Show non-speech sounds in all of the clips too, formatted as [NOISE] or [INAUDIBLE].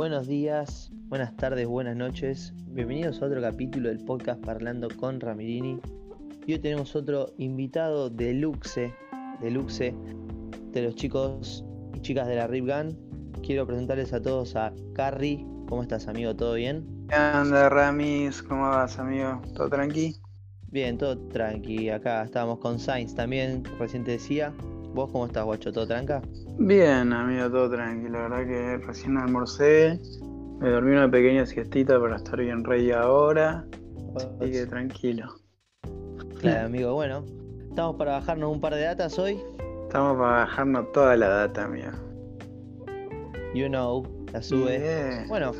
Buenos días, buenas tardes, buenas noches. Bienvenidos a otro capítulo del podcast Parlando con Ramirini. Y hoy tenemos otro invitado deluxe, deluxe de los chicos y chicas de la Rip Gun. Quiero presentarles a todos a Carrie. ¿Cómo estás, amigo? ¿Todo bien? ¿Qué onda, Ramis? ¿Cómo vas, amigo? ¿Todo tranqui? Bien, todo tranqui. Acá estábamos con Sainz también, recién te decía. ¿Vos cómo estás, guacho? ¿Todo tranca? Bien, amigo, todo tranquilo. La verdad que recién almorcé. Me dormí una pequeña siestita para estar bien rey ahora. Así que tranquilo. Claro, amigo. Bueno, estamos para bajarnos un par de datas hoy. Estamos para bajarnos toda la data, amigo. You know, la sube. Yeah, Bueno.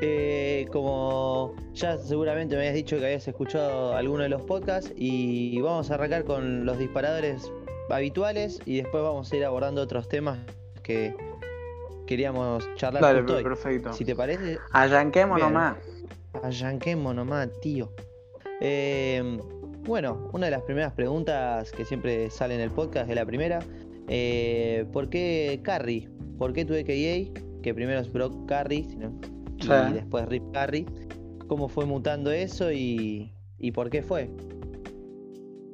Eh, como ya seguramente me habías dicho que habías escuchado alguno de los podcasts y vamos a arrancar con los disparadores habituales y después vamos a ir abordando otros temas que queríamos charlar Dale, justo hoy. perfecto. Si te parece, Arranquemos Bien. nomás. arranquemos nomás, tío. Eh, bueno, una de las primeras preguntas que siempre sale en el podcast es la primera. Eh, ¿Por qué Carrie? ¿Por qué tu AKA? Que primero es Brock Carrie sino- y después Rip Carrie. ¿Cómo fue mutando eso y, y por qué fue?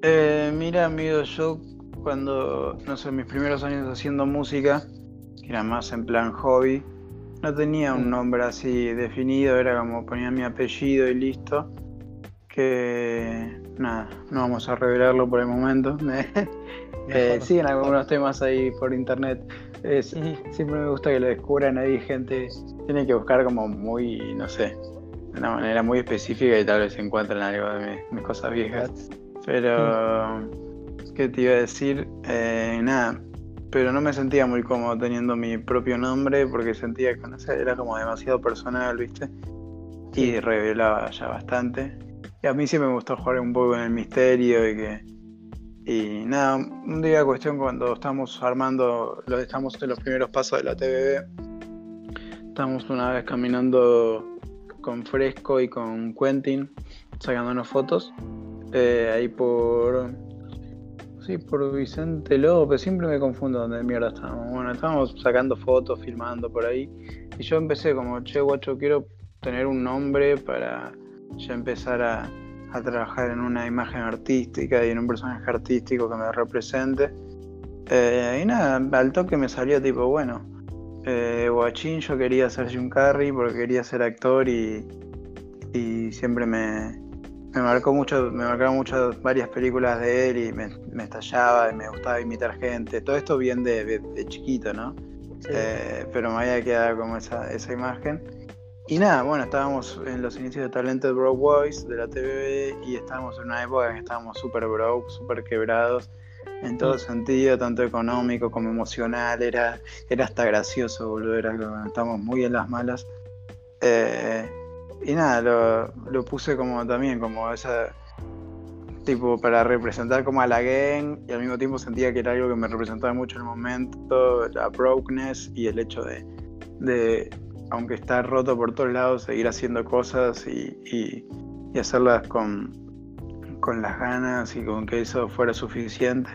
Eh, mira, amigo, yo cuando, no sé, mis primeros años haciendo música, que era más en plan hobby, no tenía un Mm. nombre así definido, era como ponía mi apellido y listo. Que nada, no vamos a revelarlo por el momento. [LAUGHS] Eh, siguen algunos temas ahí por internet. Es- siempre me gusta que lo descubran ahí, gente tiene que buscar como muy, no sé, de una manera muy específica y tal vez encuentren algo de mis- mis cosas viejas. Pero, ¿qué te iba a decir? Eh, nada, pero no me sentía muy cómodo teniendo mi propio nombre porque sentía que no sé, era como demasiado personal, ¿viste? Y Sí. revelaba ya bastante. Y a mí siempre me gustó jugar un poco en el misterio y que. Y nada, un día cuestión cuando estamos armando, lo estamos en los primeros pasos de la TVB, estamos una vez caminando con Fresco y con Quentin, sacándonos fotos, eh, ahí por... Sí, por Vicente López, siempre me confundo dónde mierda estábamos. Bueno, estábamos sacando fotos, filmando por ahí, y yo empecé como, che, guacho, quiero tener un nombre para ya empezar a, a trabajar en una imagen artística y en un personaje artístico que me represente. Eh, y nada, al toque me salió tipo, bueno, eh, Guachín, yo quería ser Jim Carrey porque quería ser actor y, y siempre me, me marcó mucho, me marcaron mucho varias películas de él y me, me estallaba y me gustaba imitar gente. Todo esto bien de, de- de chiquito, ¿no? Sí. Eh, pero me había quedado como esa, esa imagen. Y nada, bueno, estábamos en los inicios de Talented Broke Boys de la TVB y estábamos en una época en que estábamos súper broke, súper quebrados en todo Mm. sentido, tanto económico como emocional. Era, era hasta gracioso, boludo. Era estábamos muy en las malas. Eh, y nada, lo, lo puse como también, como esa. Tipo, para representar como a la gang y al mismo tiempo sentía que era algo que me representaba mucho en el momento, la brokenness y el hecho de, de aunque estar roto por todos lados, seguir haciendo cosas y, y- hacerlas con, con las ganas y con que eso fuera suficiente.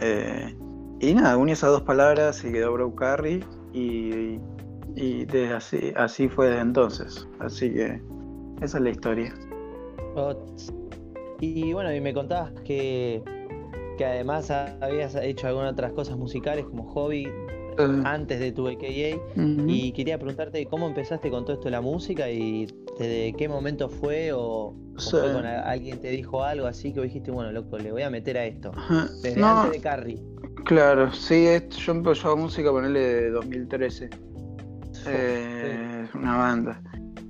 Eh, y nada, uní esas dos palabras y quedó Broke Carry y desde así, así fue desde entonces. Así que esa es la historia. Ots. Y bueno, y me contabas que, que además habías hecho algunas otras cosas musicales como hobby antes de tu. Ujú. Y quería preguntarte cómo empezaste con todo esto de la música y desde qué momento fue o, fue con a- alguien te dijo algo así que dijiste, bueno, loco, le voy a meter a esto. Desde No, antes de Carrie. Claro, sí, yo empecé a música ponerle de 2013. Eh, una banda.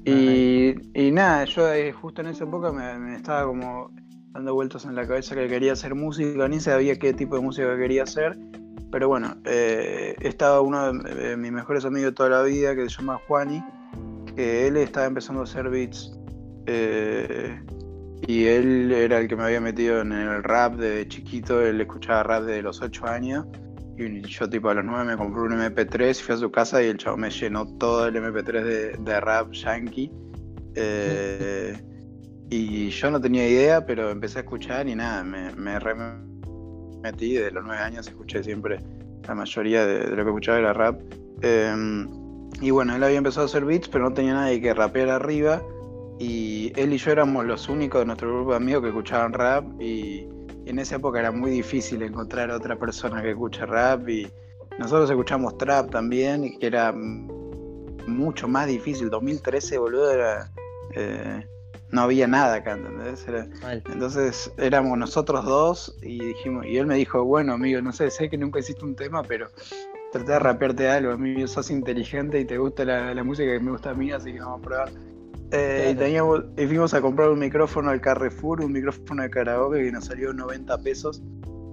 Y, y nada, yo eh, justo en esa época me, me estaba como dando vueltas en la cabeza que quería hacer música, ni sabía qué tipo de música quería hacer. Pero bueno, eh, estaba uno de, de mis mejores amigos de toda la vida que se llama Juani, que él estaba empezando a hacer beats. eh, y él era el que me había metido en el rap desde chiquito, él escuchaba rap desde los 8 años. Y yo tipo a los 9 me compré un MP3, fui a su casa y el chavo me llenó todo el MP3 de, de rap yankee. Eh, y yo no tenía idea, pero empecé a escuchar y nada, me, me re metí, de los 9 años escuché siempre la mayoría de, lo que escuchaba era rap. Em, y bueno, él había empezado a hacer beats, pero no tenía nadie que rapear arriba. Y él y yo éramos los únicos de nuestro grupo de amigos que escuchaban rap. Y en esa época era muy difícil encontrar a otra persona que escuche rap. Y nosotros escuchamos trap también, y que era mucho más difícil. 2013, boludo, era. Eh, no había nada acá, ¿entendés? entonces éramos nosotros dos y dijimos, y él me dijo, bueno amigo, no sé, sé que nunca hiciste un tema, pero traté de rapearte algo, amigo, sos inteligente y te gusta la, música que me gusta a mí, así que vamos a probar. Eh, y, teníamos, y fuimos a comprar un micrófono al Carrefour, un micrófono de karaoke que nos salió 90 pesos.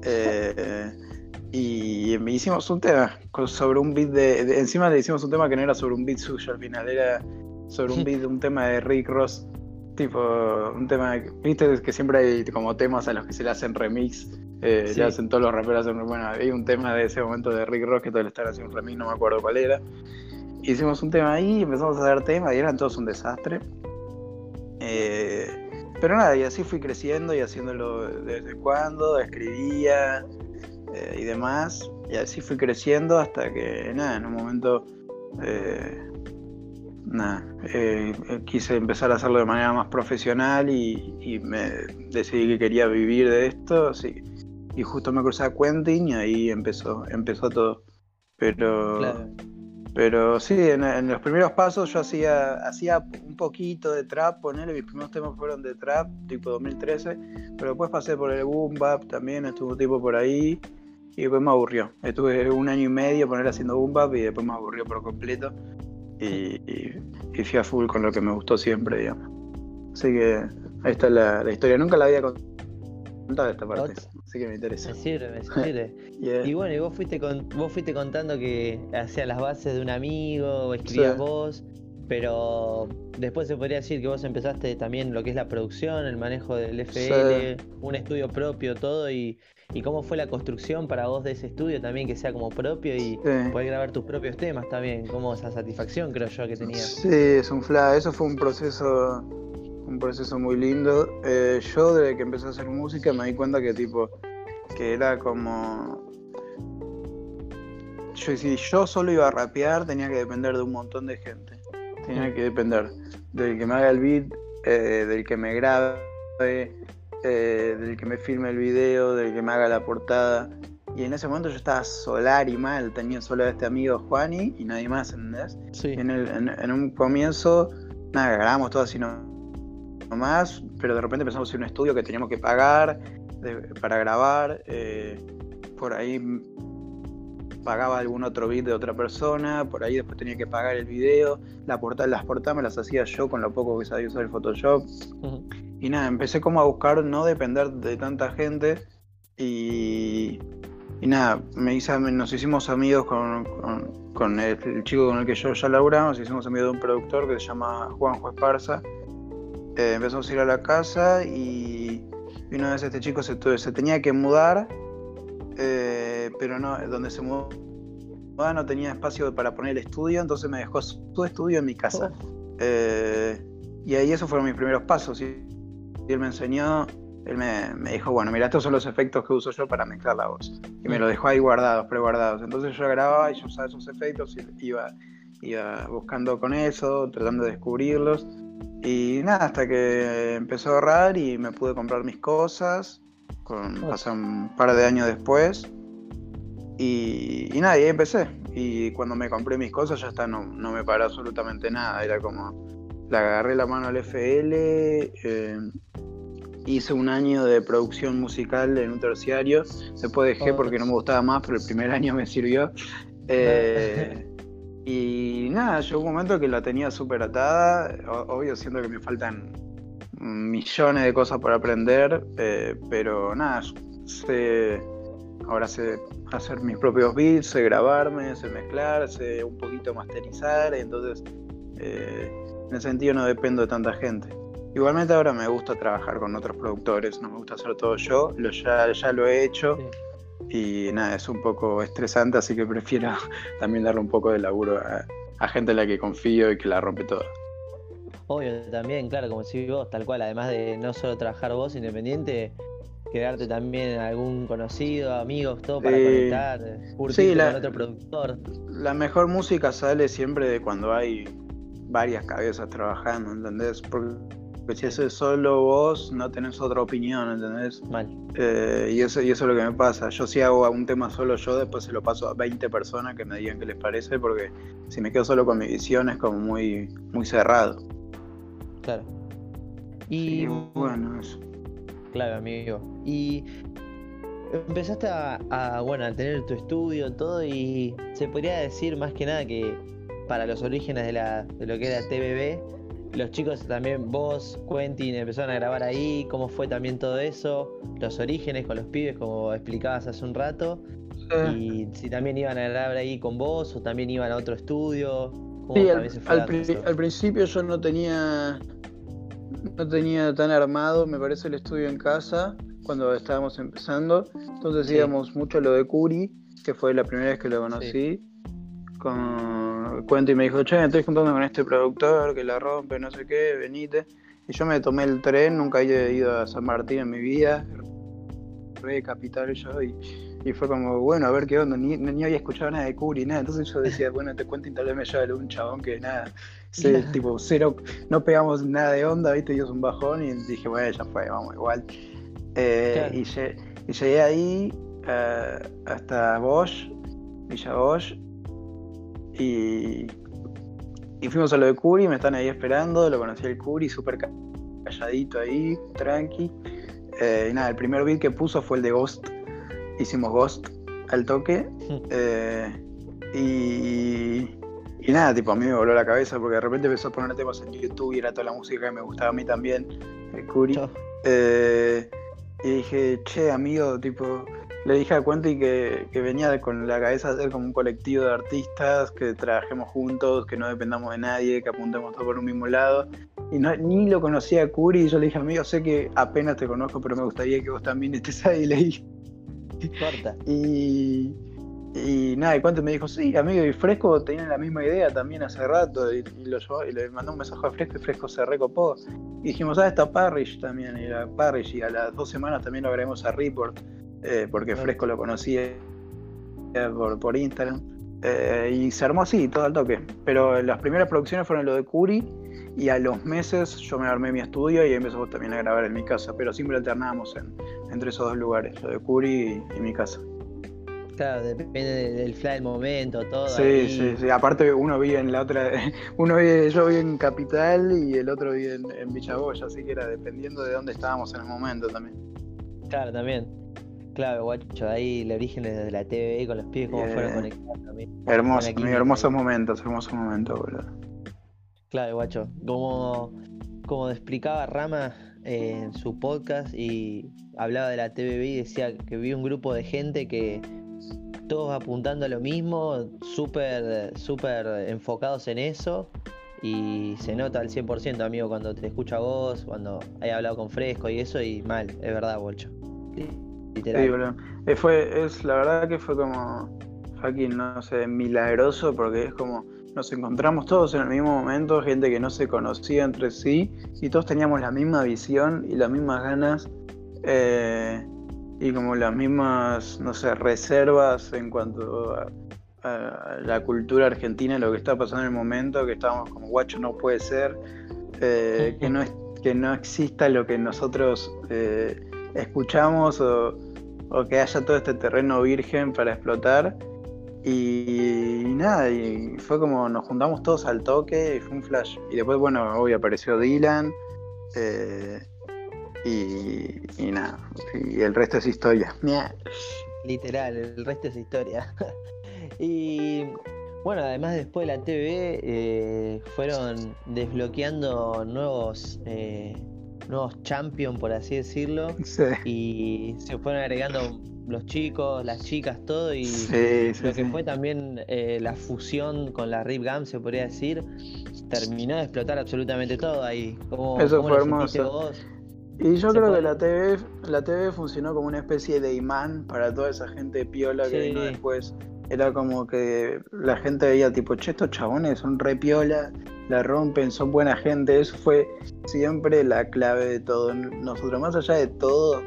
Eh, [LAUGHS] y hicimos un tema sobre un beat de, Encima le hicimos un tema que no era sobre un beat suyo al final, era sobre un [LAUGHS] beat, un tema de Rick Ross. Tipo, un tema, viste que siempre hay como temas a los que se le hacen remix, eh, ya hacen todos los raperos, bueno, hay un tema de ese momento de Rick Ross que todos le están haciendo un remix, no me acuerdo cuál era. Hicimos un tema ahí, empezamos a hacer temas y eran todos un desastre. Eh, pero nada, y así fui creciendo y haciéndolo de vez en cuando, escribía eh, y demás. Y así fui creciendo hasta que, nada, en un momento nada, eh, quise empezar a hacerlo de manera más profesional y, me decidí que quería vivir de esto, y justo me crucé a Quentin y ahí empezó, empezó todo. Pero, pero sí, en, los primeros pasos yo hacía, hacía un poquito de trap, ponele, mis primeros temas fueron de trap, tipo 2013, pero después pasé por el boom bap también, estuvo un tipo por ahí. Y después me aburrió. Estuve un año y medio poner haciendo boom bap y después me aburrió por completo y, fui a full con lo que me gustó siempre, digamos. Así que ahí está la, historia. Nunca la había contado esta parte, así que me interesa. Me sirve, me sirve. [LAUGHS] Y bueno, y vos fuiste, con, vos fuiste contando que hacías las bases de un amigo, escribías vos, pero después se podría decir que vos empezaste también lo que es la producción, el manejo del FL, un estudio propio, todo, y, y cómo fue la construcción para vos de ese estudio también, que sea como propio y poder grabar tus propios temas también, como esa satisfacción creo yo que tenías. Sí, es un fla, eso fue un proceso, un proceso muy lindo. Eh, yo desde que empecé a hacer música me di cuenta que tipo, que era como... Yo, si yo solo iba a rapear tenía que depender de un montón de gente. Tenía que depender del que me haga el beat, eh, del que me grabe, eh, del que me filme el video, del que me haga la portada. Y en ese momento yo estaba solar y mal, tenía solo a este amigo Juani y nadie más, ¿entendés? Sí. En, en, un comienzo, nada, grabamos todo así no, más, pero de repente empezamos a hacer un estudio que teníamos que pagar para grabar. Eh, por ahí pagaba algún otro beat de otra persona, por ahí después tenía que pagar el video, la portada, las portadas me las hacía yo con lo poco que sabía usar el Photoshop. Y nada, empecé como a buscar no depender de tanta gente y, y nada, me hice, nos hicimos amigos con, con, el, chico con el que yo ya laburamos, nos hicimos amigos de un productor que se llama Juanjo Esparza. Eh, empezamos a ir a la casa y, una vez este chico se, se tenía que mudar, eh, pero no, donde se mudó no tenía espacio para poner el estudio, entonces me dejó su estudio en mi casa. Oh. Eh, y ahí esos fueron mis primeros pasos. Y y él me enseñó, él me, dijo, bueno, mira, estos son los efectos que uso yo para mezclar la voz. Y me lo dejó ahí guardados, preguardados. Entonces yo grababa y yo usaba esos efectos y iba, iba buscando con eso, tratando de descubrirlos. Y nada, hasta que empezó a ahorrar y me pude comprar mis cosas, con, un par de años después. Y, y, nada, y ahí empecé. Y cuando me compré mis cosas ya está, no, no me paró absolutamente nada. Era como, le agarré la mano al FL, eh, hice un año de producción musical en un terciario, después dejé porque no me gustaba más, pero el primer año me sirvió. [LAUGHS] Eh, y nada, llegó un momento que la tenía súper atada, obvio siento que me faltan millones de cosas por aprender, eh, pero nada, sé, ahora sé hacer mis propios beats, sé grabarme, sé mezclar, sé un poquito masterizar, entonces en ese sentido no dependo de tanta gente. Igualmente ahora me gusta trabajar con otros productores, no me gusta hacer todo yo, lo, ya, ya lo he hecho y nada, es un poco estresante, así que prefiero [LAUGHS] también darle un poco de laburo a, gente en la que confío y que la rompe toda. Obvio, también, claro, como si vos, tal cual, además de no solo trabajar vos independiente, quedarte también algún conocido, amigos, todo para conectar, sí, con otro productor. La mejor música sale siempre de cuando hay varias cabezas trabajando, ¿entendés? Porque si eso es solo vos, no tenés otra opinión, ¿entendés? Mal. Eh, y, eso, y eso es lo que me pasa. Yo si hago un tema solo yo, después se lo paso a 20 personas que me digan qué les parece, porque si me quedo solo con mi visión es como muy, muy cerrado. Claro. Y bueno, eso. Claro, amigo. Y empezaste a, bueno, a tener tu estudio, todo, y se podría decir más que nada que para los orígenes de, la, de lo que era TBB, los chicos también, vos, Quentin, empezaron a grabar ahí, cómo fue también todo eso, los orígenes con los pibes, como explicabas hace un rato, y si también iban a grabar ahí con vos o también iban a otro estudio. Sí, al, al principio yo no tenía no tenía tan armado, me parece, el estudio en casa cuando estábamos empezando. Entonces íbamos mucho a lo de Curi, que fue la primera vez que lo conocí. Con cuento y me dijo, che, estoy juntando con este productor que la rompe, no sé qué, venite. Y yo me tomé el tren, nunca he ido a San Martín en mi vida, re capital yo, y, y fue como, bueno, a ver qué onda, ni, ni había escuchado nada de Curi, nada. Entonces yo decía, bueno, te cuento y tal vez me lleve un chabón que nada, tipo, cero, no pegamos nada de onda, viste, dio un bajón y dije, bueno, ya fue, vamos igual. Eh, y, llegué ahí eh, hasta Bosch, Villa Bosch, y, y fuimos a lo de Curi, me están ahí esperando, lo conocí el Curi, súper calladito ahí, tranqui. Eh, y nada, el primer beat que puso fue el de Ghost, hicimos Ghost al toque. [LAUGHS] y y nada, tipo, a mí me voló la cabeza porque de repente empezó a poner temas en YouTube y era toda la música que me gustaba a mí también, el Curi. Eh, y dije, che, amigo, tipo, le dije a Cuenti que, que venía con la cabeza de ser como un colectivo de artistas, que trabajemos juntos, que no dependamos de nadie, que apuntemos todos por un mismo lado. Y no, ni lo conocía a Curi y yo le dije, amigo, sé que apenas te conozco, pero me gustaría que vos también estés ahí. Y le dije. Y, y nada, y Cuento me dijo, sí, amigo, y Fresco tenía la misma idea también hace rato, y, lo y le mandó un mensaje a Fresco y Fresco se recopó. Y dijimos, ah, está Parrish también, y a Parrish, y a las dos semanas también lo agregamos a Report, eh, porque Fresco lo conocía por, por Instagram. Eh, y se armó así, todo al toque. Pero las primeras producciones fueron lo de Curi, y a los meses yo me armé mi estudio y empezamos también a grabar en mi casa, pero siempre alternábamos entre esos dos lugares, lo de Curi y mi casa depende del fly del momento, todo. Sí, sí, sí. Aparte uno vive en la otra, [LAUGHS] uno vive, yo vivo en Capital y el otro vive en, en Villagoya, así que era dependiendo de dónde estábamos en el momento también. Claro, también. Claro, guacho, ahí el origen desde la TV con los pies, cómo fueron conectados también. Hermoso, hermosos momentos, hermosos momentos, boludo. Claro, guacho. Como, como explicaba Rama en su podcast y hablaba de la TVB y decía que vi un grupo de gente que todos apuntando a lo mismo, súper, súper enfocados en eso. Y se nota al 100%, amigo, cuando te escucha vos, cuando he hablado con Fresco y eso, y mal, es verdad, Bolcho. Sí, eh, fue, es, la verdad que fue como fucking, no sé, milagroso, porque es como nos encontramos todos en el mismo momento, gente que no se conocía entre sí, y todos teníamos la misma visión y las mismas ganas. Eh, y como las mismas, no sé, reservas en cuanto a, la cultura argentina, lo que está pasando en el momento, que estábamos como guacho no puede ser, eh, que, no que no exista lo que nosotros eh, escuchamos o, que haya todo este terreno virgen para explotar. Y, nada, y fue como nos juntamos todos al toque y fue un flash. Y después, bueno, hoy apareció Dylan. Eh, y, nada, y el resto es historia. [LAUGHS] Literal, el resto es historia. [LAUGHS] y bueno, además después de la TV eh, fueron desbloqueando nuevos eh, nuevos champions, por así decirlo. Y se fueron agregando los chicos, las chicas, todo. Y lo que fue también eh, la fusión con la Rip Gam, se podría decir, terminó de explotar absolutamente todo ahí. Eso fue hermoso. Y yo creo que la TV, la TV funcionó como una especie de imán para toda esa gente piola que vino después. Era como que la gente veía tipo, che, estos chabones son re piola, la rompen, son buena gente. Eso fue siempre la clave de todo. Nosotros, más allá de todo,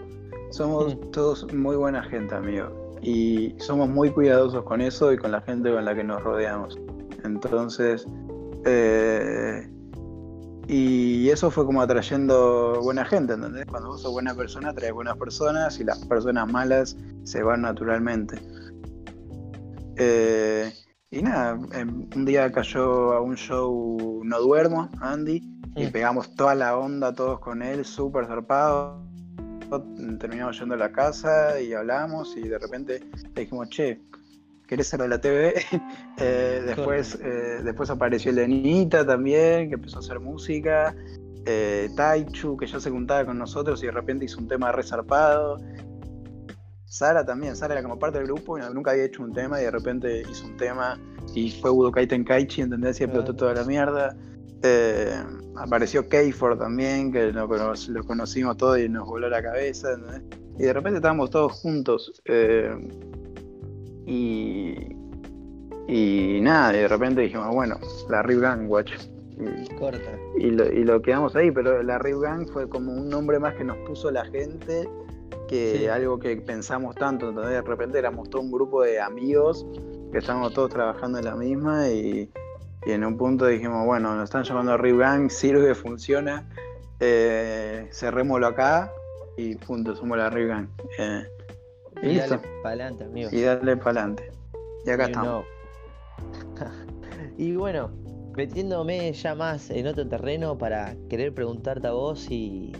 somos Mm. todos muy buena gente, amigo. Y somos muy cuidadosos con eso y con la gente con la que nos rodeamos. Entonces, eh, y eso fue como atrayendo buena gente, ¿entendés? Cuando vos sos buena persona, atraes buenas personas y las personas malas se van naturalmente. Eh, y nada, un día cayó a un show No Duermo, Andy, y pegamos toda la onda todos con él, súper zarpado. Terminamos yendo a la casa y hablamos y de repente le dijimos, che, ¿querés ser de la TV? [LAUGHS] Eh, después, eh, después apareció Lenita también, que empezó a hacer música. Eh, Taichu, que ya se juntaba con nosotros y de repente hizo un tema resarpado. Sara también, Sara era como parte del grupo y nunca había hecho un tema y de repente hizo un tema y fue Budokai Tenkaichi, ¿entendés? Y explotó toda la mierda. Eh, apareció Keifor también, que lo, cono- lo conocimos todos y nos voló la cabeza, ¿entendés? Y de repente estábamos todos juntos. eh, y, y nada, y de repente dijimos, bueno, la Rip Gang, guacho. Y, Corta. y lo, y lo quedamos ahí, pero la Rip Gang fue como un nombre más que nos puso la gente que Sí. algo que pensamos tanto, entonces de repente éramos todo un grupo de amigos que estábamos todos trabajando en la misma y, y en un punto dijimos, bueno, nos están llamando Rip Gang, [LAUGHS] sirve, funciona, eh, cerrémoslo acá y punto, somos la Rip Gang. Eh, y Y listo, dale para adelante, amigo. y darle para adelante. Y acá Y estamos. [LAUGHS] y bueno, metiéndome ya más en otro terreno para querer preguntarte a vos y,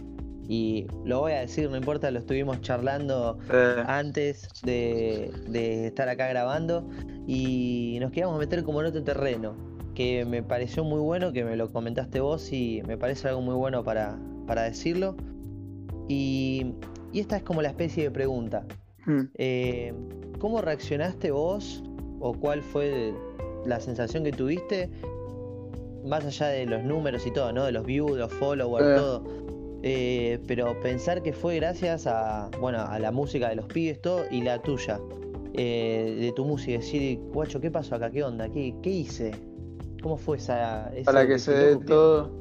y lo voy a decir, no importa, lo estuvimos charlando Eh, antes de, de estar acá grabando y nos queríamos meter como en otro terreno que me pareció muy bueno, que me lo comentaste vos y me parece algo muy bueno para, para decirlo. Y, y esta es como la especie de pregunta. mm. Eh, ¿Cómo reaccionaste vos o cuál fue la sensación que tuviste más allá de los números y todo, ¿no? De los views, los followers, Eh. todo. Eh, pero pensar que fue gracias a, bueno, a la música de los pibes, todo, y la tuya, eh, de tu música, decir, guacho, ¿qué pasó acá? ¿Qué onda? ¿Qué, qué hice? ¿Cómo fue esa... ese- Para que se dé todo.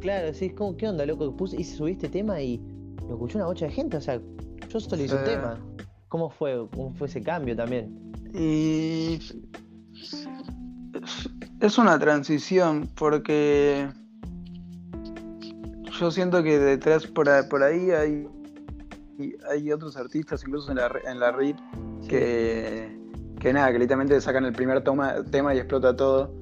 Claro, decís, ¿cómo, ¿qué onda, loco? Puse, hice, subí este tema y lo escuchó una bocha de gente, o sea, yo solo hice un tema. ¿Cómo fue? ¿Cómo fue ese cambio también? Y es una transición porque yo siento que detrás por ahí, por ahí hay, hay otros artistas, incluso en la, en la que, que nada, que literalmente sacan el primer toma, tema y explota todo.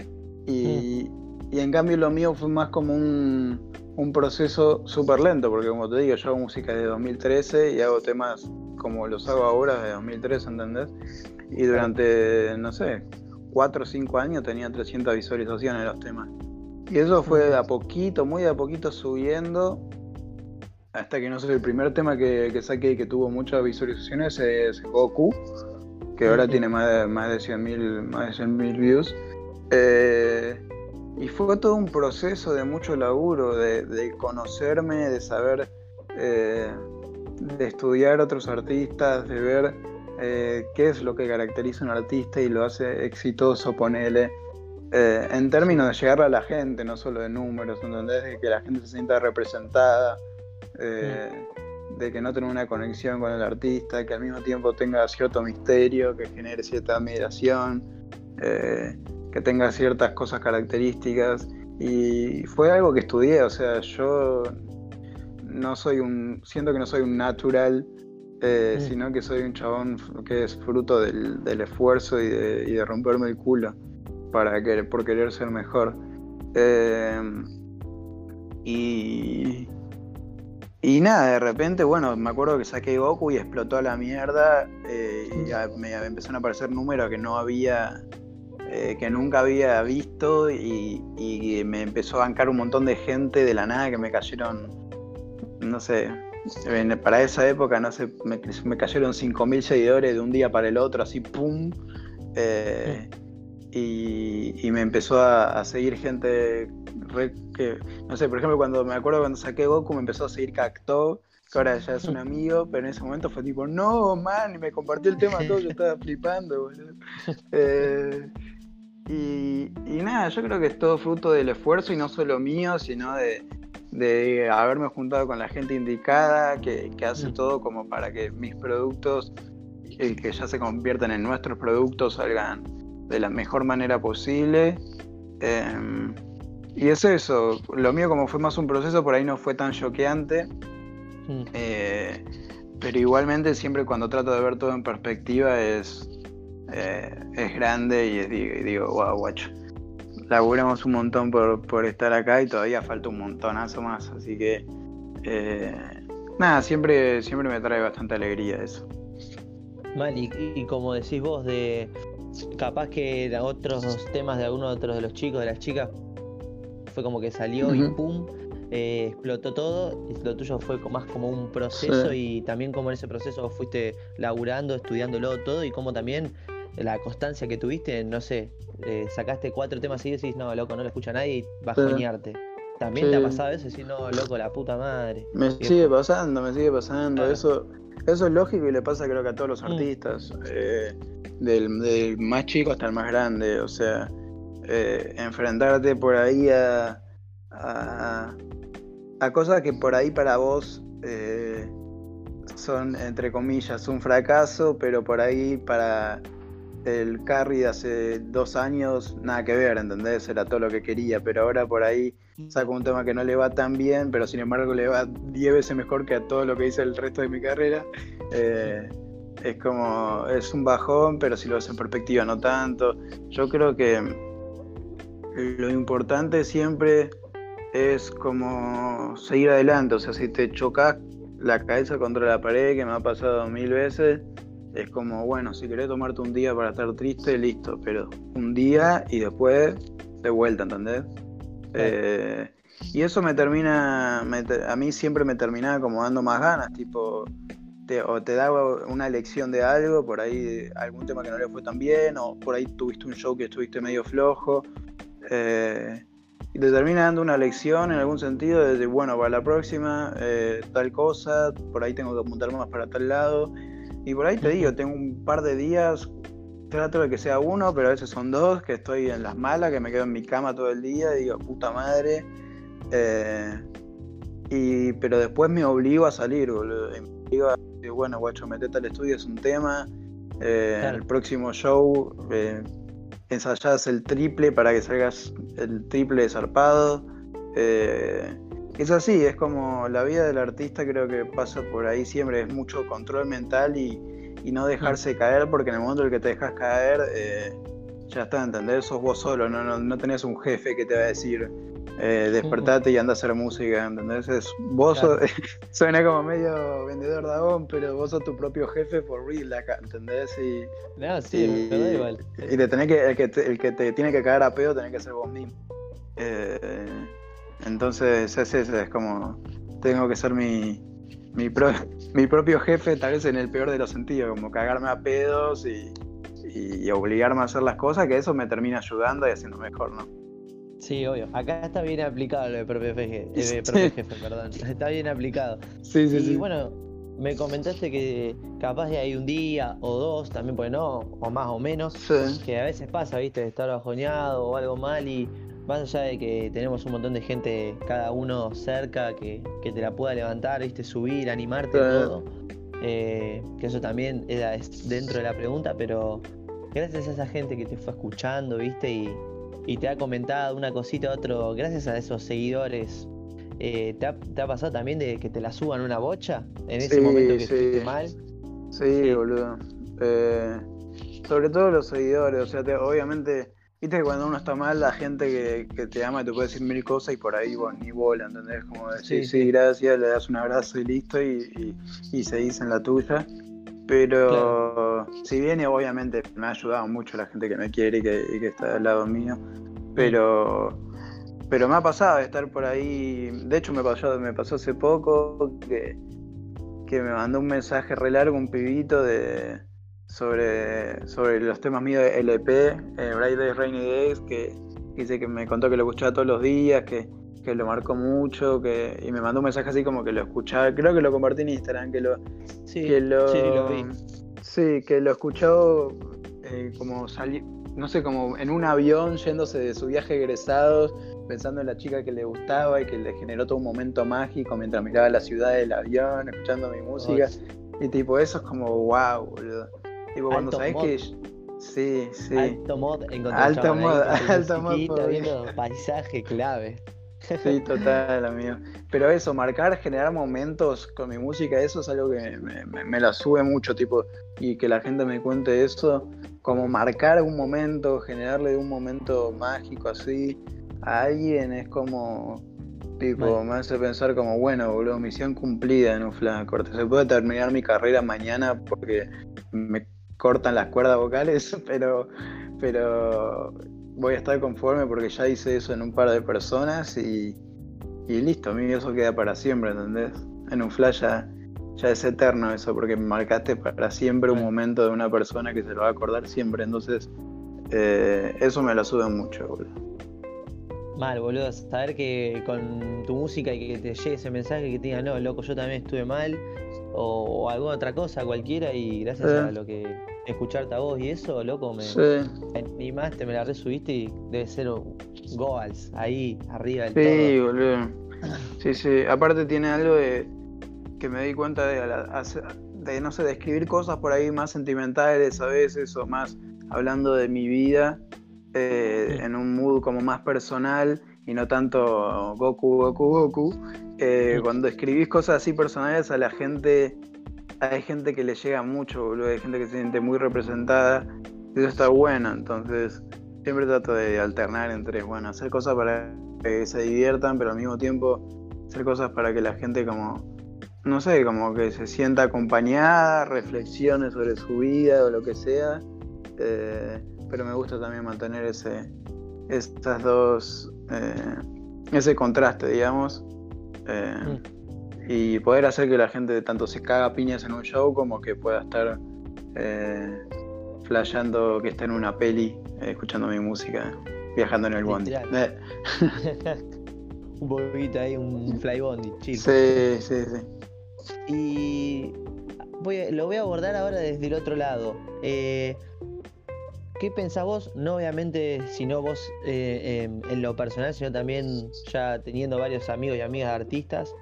Y, y en cambio lo mío fue más como un, un proceso súper lento, porque como te digo, yo hago música de 2013 y hago temas como los hago ahora de 2013, ¿entendés? Y durante, no sé, 4 o 5 años tenía 300 visualizaciones los temas. Y eso fue de a poquito, muy de a poquito subiendo, hasta que no sé, el primer tema que, que saqué y que tuvo muchas visualizaciones es Goku, que ahora tiene más de, más de 100.000 más de 100.000 views. Eh, y fue todo un proceso de mucho laburo, de, de conocerme, de saber, eh, de estudiar otros artistas, de ver eh, qué es lo que caracteriza a un artista y lo hace exitoso, ponele. Eh, en términos de llegarle a la gente, no solo de números, ¿entendés? De que la gente se sienta representada, eh, de que no tenga una conexión con el artista, que al mismo tiempo tenga cierto misterio, que genere cierta admiración, eh, que tenga ciertas cosas características. Y fue algo que estudié, o sea, yo no soy un, siento que no soy un natural, eh, Mm. sino que soy un chabón que es fruto del, del esfuerzo y de, y de romperme el culo para que, por querer ser mejor. Eh, y, y nada, de repente, bueno, me acuerdo que saqué Goku y explotó la mierda eh, y me empezaron a aparecer números que no había, eh, que nunca había visto y, y me empezó a bancar un montón de gente de la nada que me cayeron, no sé, para esa época, no sé, me, me cayeron 5.000 seguidores de un día para el otro, así, ¡pum! Eh, y, y me empezó a, a seguir gente re- que, no sé, por ejemplo, cuando me acuerdo cuando saqué Goku, me empezó a seguir Cacto, que ahora ya es un [LAUGHS] amigo, pero en ese momento fue tipo, no, man, y me compartió el tema todo, yo estaba flipando, boludo. [LAUGHS] Eh, y, y nada, yo creo que es todo fruto del esfuerzo y no solo mío, sino de, de haberme juntado con la gente indicada, que, hace mm. todo como para que mis productos, que, que ya se conviertan en nuestros productos, salgan de la mejor manera posible. Em, y es eso, lo mío como fue más un proceso, por ahí no fue tan choqueante. Mm. Eh, pero igualmente siempre cuando trato de ver todo en perspectiva es, eh, es grande y, digo, wow, guacho. Laburamos un montón por, estar acá y todavía falta un montonazo más. Así que eh, nada, siempre, siempre me trae bastante alegría eso. Mal, y, como decís vos, de capaz que otros temas de algunos otros de los chicos, de las chicas, fue como que salió y pum, eh, explotó todo. Y lo tuyo fue más como un proceso y también como en ese proceso fuiste laburando, estudiándolo todo y como también la constancia que tuviste, no sé, eh, sacaste cuatro temas y decís, no, loco, no lo escucha nadie y a soñarte. ¿También te ha pasado eso? Decir, no, loco, la puta madre. Me sigue pasando, me sigue pasando. Eso, eso es lógico y le pasa creo que a todos los mm. artistas. Eh, del, más chico hasta el más grande. O sea, eh, enfrentarte por ahí a, a, cosas que por ahí para vos eh, son, entre comillas, un fracaso, pero por ahí para el Carry de hace dos años, nada que ver, ¿entendés? Era todo lo que quería, pero ahora por ahí saco un tema que no le va tan bien, pero sin embargo le va 10 veces mejor que a todo lo que hice el resto de mi carrera. Eh, es como, es un bajón, pero si lo ves en perspectiva no tanto. Yo creo que lo importante siempre es como seguir adelante, o sea, si te chocas la cabeza contra la pared, que me ha pasado mil veces, es como, bueno, si querés tomarte un día para estar triste, listo, pero un día y después de vuelta, ¿entendés? Eh, y eso me termina, a mí siempre me terminaba como dando más ganas, tipo, o te daba una lección de algo, por ahí algún tema que no le fue tan bien, o por ahí tuviste un show que estuviste medio flojo, eh, y te termina dando una lección en algún sentido de bueno, para la próxima, eh, tal cosa, por ahí tengo que apuntar más para tal lado, y por ahí te digo, tengo un par de días, trato de que sea uno, pero a veces son dos, que estoy en las malas, que me quedo en mi cama todo el día, y digo, puta madre. Eh, y, pero después me obligo a salir, boludo. Me obligo a decir, bueno, guacho, metete al estudio, es un tema. Eh, El próximo show eh, ensayás el triple para que salgas el triple de zarpado. Eh, es así, es como la vida del artista creo que pasa por ahí siempre, es mucho control mental y, no dejarse caer, porque en el momento en el que te dejas caer, eh, ya está, ¿entendés? Sos vos solo, no, no, no, tenés un jefe que te va a decir, eh, despertate y anda a hacer música, ¿entendés? Es, vos [LAUGHS] suena como medio vendedor de agón, pero vos sos tu propio jefe por real acá, ¿entendés? Y, no, sí, y, igual. Y te tenés que el, que te, el que te tiene que caer a pedo, tenés que ser vos mismo. Eh, entonces es eso, es como tengo que ser mi, [LAUGHS] mi, propio jefe, tal vez en el peor de los sentidos, como cagarme a pedos y, obligarme a hacer las cosas, que eso me termina ayudando y haciendo mejor, ¿no? Sí, obvio. Acá está bien aplicado lo de propio, jefe, eh, propio jefe, perdón. [LAUGHS] Está bien aplicado. Sí, sí, sí. Y bueno, me comentaste que capaz de hay un día o dos, también pues no, o más o menos, que a veces pasa, viste, de estar bajoneado o algo mal y más allá de que tenemos un montón de gente, cada uno cerca, que, te la pueda levantar, ¿viste? subir, animarte, todo. Eh, que eso también era dentro de la pregunta, pero gracias a esa gente que te fue escuchando, ¿viste? Y, te ha comentado una cosita otro, gracias a esos seguidores, eh, ¿te, ha, pasado también de que te la suban una bocha en ese momento que estuviste mal? Sí, boludo. Eh, sobre todo los seguidores, o sea, obviamente Viste que cuando uno está mal, la gente que, te ama te puede decir mil cosas y por ahí vos ni bola, ¿entendés? Como decir, sí, gracias, le das un abrazo y listo y, y, se dice en la tuya. Pero si bien obviamente me ha ayudado mucho la gente que me quiere y que, está al lado mío, pero, pero me ha pasado de estar por ahí, de hecho me pasó, me pasó hace poco que, que me mandó un mensaje re largo, un pibito de sobre, sobre los temas míos de LP, eh, Bright Days, Rainy Days, que dice que me contó que lo escuchaba todos los días, que, lo marcó mucho, que y me mandó un mensaje así como que lo escuchaba, creo que lo compartí en Instagram, que lo, sí, que lo, sí, lo vi. Sí, que lo escuchó eh, como salir, no sé, como en un avión yéndose de su viaje egresado pensando en la chica que le gustaba y que le generó todo un momento mágico mientras miraba la ciudad del avión, escuchando mi música. Y tipo, eso es como wow, boludo. Tipo, cuando sabés que. Sí, sí. Alto mod Alto mod, alto mod. viendo paisaje clave. Sí, total, amigo. Pero eso, marcar, generar momentos con mi música, eso es algo que me, la sube mucho, tipo, y que la gente me cuente eso, como marcar un momento, generarle un momento mágico así a alguien, es como, tipo, me hace pensar como, bueno, boludo, misión cumplida en un flash corte. Se puede terminar mi carrera mañana porque me cortan las cuerdas vocales, [LAUGHS] pero, pero voy a estar conforme porque ya hice eso en un par de personas y, y listo, a mí eso queda para siempre, ¿entendés? En un flash ya, es eterno eso, porque marcaste para siempre un momento de una persona que se lo va a acordar siempre, entonces eh, eso me lo sube mucho, boludo. Mal, boludo, saber que con tu música y que te llegue ese mensaje que te diga, no, loco, yo también estuve mal, o, alguna otra cosa, cualquiera, y gracias a lo que escucharte a vos y eso, loco, me, animaste, me la resubiste y debe ser goals ahí arriba del Sí, boludo. [CLEARS THROAT] Sí, sí. Aparte tiene algo de que me di cuenta de, de, no sé, de escribir cosas por ahí más sentimentales a veces o más hablando de mi vida eh, en un mood como más personal y no tanto Goku, Goku, Goku. Eh, cuando escribís cosas así personales a la gente hay gente que le llega mucho, boludo, hay gente que se siente muy representada, eso está bueno, entonces siempre trato de alternar entre, bueno, hacer cosas para que se diviertan, pero al mismo tiempo hacer cosas para que la gente como, no sé, como que se sienta acompañada, reflexione sobre su vida o lo que sea, eh, pero me gusta también mantener ese, estas dos, eh, ese contraste, digamos. Eh, mm y poder hacer que la gente tanto se caga piñas en un show como que pueda estar eh, flasheando que está en una peli, eh, escuchando mi música, viajando en el bondi. Eh. [LAUGHS] un poquito ahí, un fly bondi, chico. Sí, sí, sí. Y lo voy a abordar ahora desde el otro lado. Eh, ¿Qué pensás vos? No obviamente, sino vos en lo personal, sino también ya teniendo varios amigos y amigas artistas.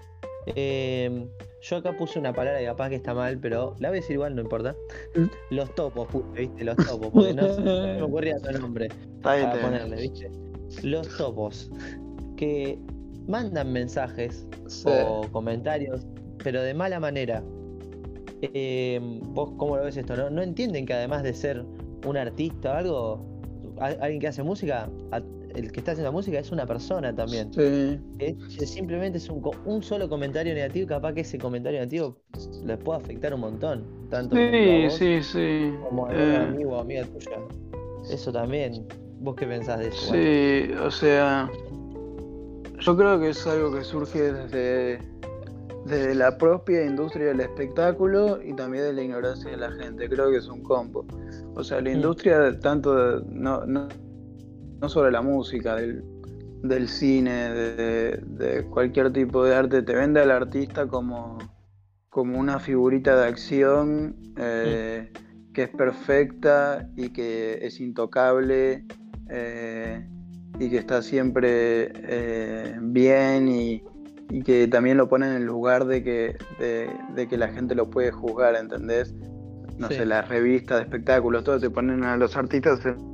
Em, yo acá puse una palabra que capaz que está mal, pero la voy a decir igual, no importa. [LAUGHS] Los topos, ¿viste? Los topos, porque no, me [LAUGHS] ocurría otro nombre para ponerle, ¿viste? Los topos que mandan mensajes o comentarios, pero de mala manera. Em, ¿Vos cómo lo ves esto? ¿no? ¿No entienden que además de ser un artista o algo, alguien que hace música, el que está haciendo música es una persona también. Sí. simplemente es un, solo comentario negativo, capaz que ese comentario negativo les puede afectar un montón. Tanto sí, sí, sí. como a eh... amigo o amiga tuya. Eso también. ¿Vos qué pensás de eso? Sí, o sea, yo creo que es algo que surge desde, desde la propia industria del espectáculo y también de la ignorancia de la gente. Creo que es un combo. O sea, la mm. industria tanto no, no no solo la música, del, cine, de, cualquier tipo de arte, te vende al artista como, como una figurita de acción eh, que es perfecta y que es intocable eh, y que está siempre eh, bien y, que también lo pone en el lugar de que, de, que la gente lo puede juzgar, ¿entendés? No sé, las revistas de espectáculos, todo te ponen a los artistas en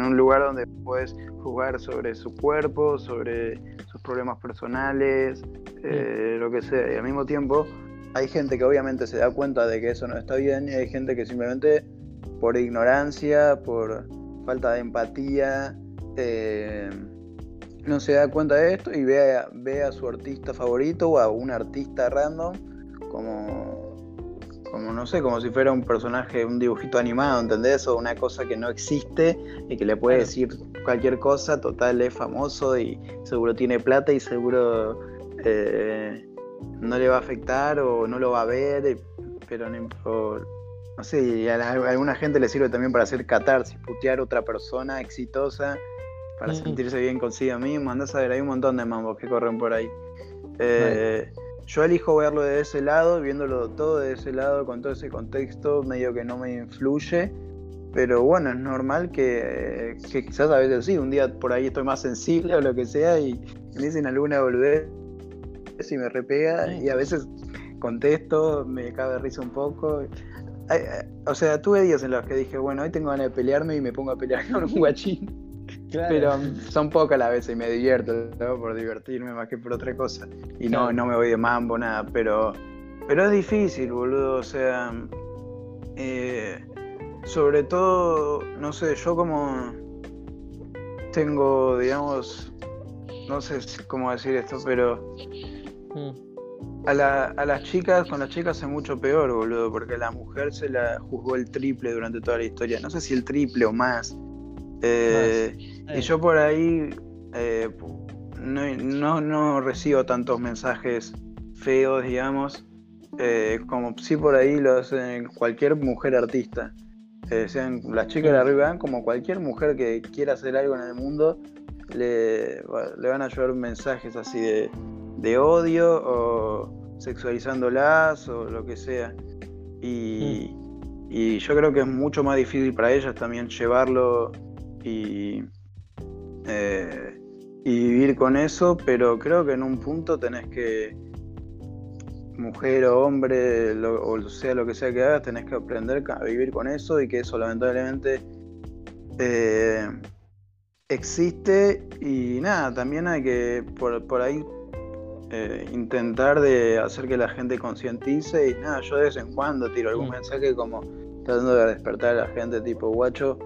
un lugar donde puedes jugar sobre su cuerpo, sobre sus problemas personales, eh, lo que sea. Y al mismo tiempo hay gente que obviamente se da cuenta de que eso no está bien y hay gente que simplemente por ignorancia, por falta de empatía, eh, no se da cuenta de esto y ve ve a su artista favorito o a un artista random como como no sé, como si fuera un personaje, un dibujito animado, ¿entendés? O una cosa que no existe y que le puede decir cualquier cosa, total es famoso y seguro tiene plata y seguro eh, no le va a afectar o no lo va a ver, pero no, no sé, y a, alguna gente le sirve también para hacer catarsis, putear a otra persona exitosa, para sentirse bien consigo mismo, andás a ver, hay un montón de mambos que corren por ahí. Eh, yo elijo verlo de ese lado, viéndolo todo de ese lado, con todo ese contexto, medio que no me influye. pero bueno, es normal que, que, quizás a veces sí, un día por ahí estoy más sensible o lo que sea y me dicen alguna boludez y me repega y a veces contesto, me cabe risa un poco. O sea, tuve días en los que dije, bueno, hoy tengo ganas de pelearme y me pongo a pelear [LAUGHS] con un guachín. Pero son pocas las veces y me divierto, por divertirme más que por otra cosa. Y no, no me voy de mambo, nada, pero, pero es difícil, boludo. O sea, eh, sobre todo, no sé, yo como tengo, digamos, no sé cómo decir esto, pero mm. a, la, a las chicas, con las chicas es mucho peor, boludo, porque a la mujer se la juzgó el triple durante toda la historia. No sé si el triple o más. Eh, y yo por ahí eh, no, no, recibo tantos mensajes feos, digamos, eh, como si por ahí lo hacen cualquier mujer artista. sean las chicas de arriba, como cualquier mujer que quiera hacer algo en el mundo, le, van a llevar mensajes así de, de, odio o sexualizándolas o lo que sea. Y, mm. y yo creo que es mucho más difícil para ellas también llevarlo y, eh, y vivir con eso, pero creo que en un punto tenés que, mujer o hombre, o sea lo que sea que hagas, tenés que aprender a vivir con eso y que eso lamentablemente eh, existe y nada, también hay que por, por ahí eh, intentar de hacer que la gente concientice y nada, yo de vez en cuando tiro algún mm. mensaje como tratando de despertar a la gente tipo guacho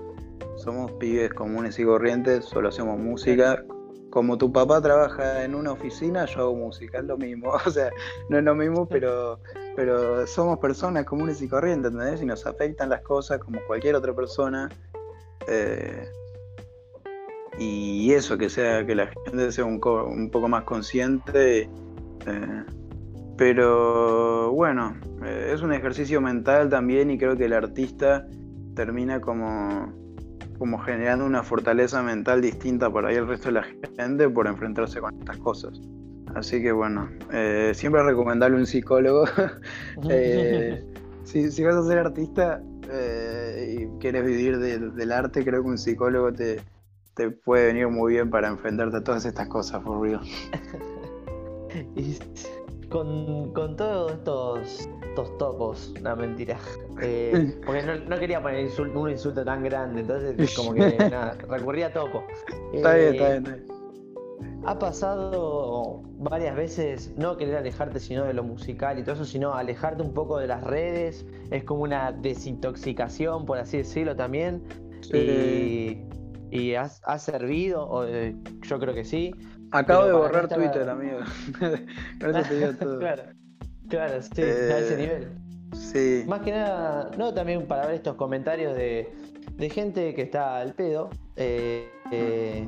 somos pibes comunes y corrientes, solo hacemos música. Como tu papá trabaja en una oficina, yo hago música, es lo mismo. [LAUGHS] O sea, no es lo mismo, pero, pero somos personas comunes y corrientes, ¿entendés? Y nos afectan las cosas como cualquier otra persona. Eh, y eso, que sea que la gente sea un, poco más consciente. Eh, pero bueno, eh, es un ejercicio mental también y creo que el artista termina como como generando una fortaleza mental distinta por ahí el resto de la gente por enfrentarse con estas cosas. Así que bueno, eh, siempre recomendarle un psicólogo. [LAUGHS] Eh, [LAUGHS] si, vas a ser artista eh, y quieres vivir del arte, creo que un psicólogo te, te puede venir muy bien para enfrentarte a todas estas cosas, for real. [LAUGHS] con, con todos estos topos, no mentira. [LAUGHS] Eh, porque no, quería poner un insulto tan grande, entonces como que [LAUGHS] nada, recurría a topo. está bien, está bien, está bien. Ha pasado varias veces no querer alejarte sino de lo musical y todo eso, sino alejarte un poco de las redes. Es como una desintoxicación, por así decirlo también. Y, y has, servido, eh, yo creo que sí. Acabo de borrar Twitter, amigo. te digo todo. claro. Claro, sí, a ese eh, nivel. Sí. Más que nada, no también para ver estos comentarios de, gente que está al pedo, eh, eh,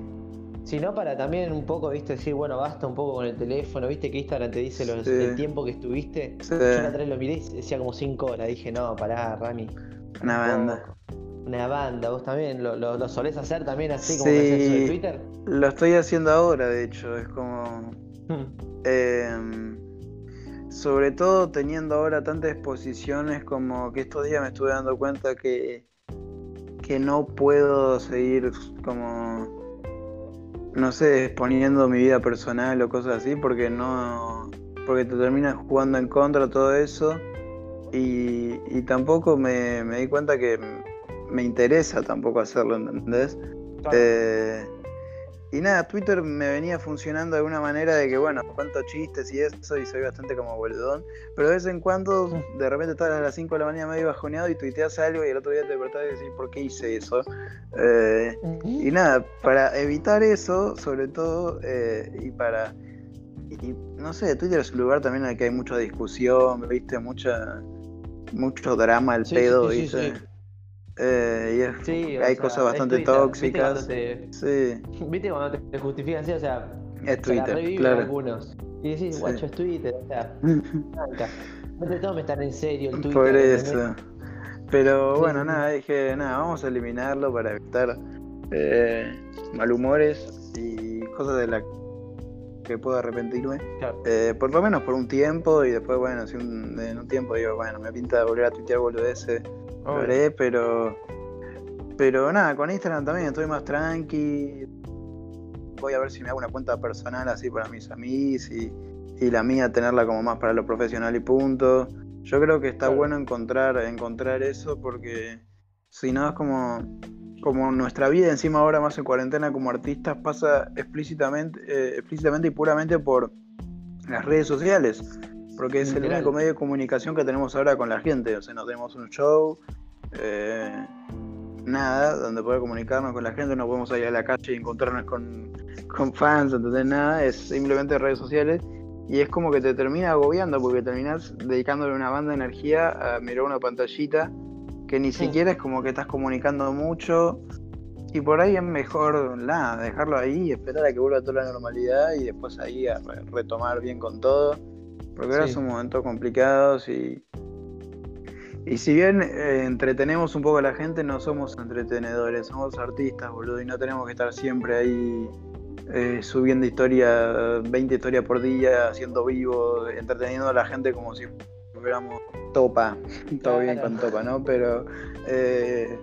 sino para también un poco, viste, decir, bueno, basta un poco con el teléfono, viste que Instagram te dice el tiempo que estuviste. Yo la otra vez lo miré y decía como 5 horas, dije, no, pará, Rami. Una banda. Una banda, vos también, ¿lo, lo, solés hacer también así como sí, eso de Twitter? Lo estoy haciendo ahora, de hecho, es como... eh, sobre todo teniendo ahora tantas exposiciones como que estos días me estuve dando cuenta que, que no puedo seguir como, no sé, exponiendo mi vida personal o cosas así porque no, porque te terminas jugando en contra todo eso y, y tampoco me, me, di cuenta que me interesa tampoco hacerlo, ¿entendés? Eh, y nada, Twitter me venía funcionando de alguna manera de que, bueno, cuento chistes y eso, y soy bastante como boludón. Pero de vez en cuando, de repente estás a las 5 de la mañana medio bajoneado y tuiteas algo y el otro día te despertás y decís, ¿por qué hice eso? Eh, y nada, para evitar eso, sobre todo, eh, y para. Y, no sé, Twitter es un lugar también en el que hay mucha discusión, ¿viste? Mucha, mucho drama, el pedo, ¿viste? Eh, y hay cosas bastante tóxicas. ¿viste ¿Viste cuando te justifican así? O sea, es Twitter, claro. algunos. Y decís, guacho, es Twitter, o sea, [LAUGHS] no te tomes tan en serio el Twitter. Por eso. Pero bueno, nada, dije, nada, vamos a eliminarlo para evitar eh, malhumores y cosas de la que puedo arrepentirme. Eh, por lo menos por un tiempo y después, bueno, si un, en un tiempo digo, bueno, me pinta volver a tuitear boludeces lo haré, pero, Pero nada, con Instagram también estoy más tranqui. Voy a ver si me hago una cuenta personal así para mis amigos y, y la mía tenerla como más para lo profesional y punto. Yo creo que está bueno encontrar, encontrar eso porque si no es como, como nuestra vida encima ahora más en cuarentena como artistas pasa explícitamente, eh, explícitamente y puramente por las redes sociales. Porque es el único medio de comunicación que tenemos ahora con la gente. O sea, no tenemos un show, eh, nada, donde poder comunicarnos con la gente, no podemos ir a la calle y encontrarnos con, con fans, entonces nada, es simplemente redes sociales. Y es como que te termina agobiando porque terminas dedicándole una banda de energía a mirar una pantallita que ni siquiera es como que estás comunicando mucho. Y por ahí es mejor nada, dejarlo ahí y esperar a que vuelva toda la normalidad y después ahí a retomar bien con todo porque ahora son momentos complicados y y si bien eh, entretenemos un poco a la gente, no somos entretenedores, somos artistas, boludo, y no tenemos que estar siempre ahí eh, subiendo historia, 20 historias por día, haciendo vivo, entreteniendo a la gente como si fuéramos topa. [LAUGHS] Todo bien con topa, ¿no? Pero. Eh,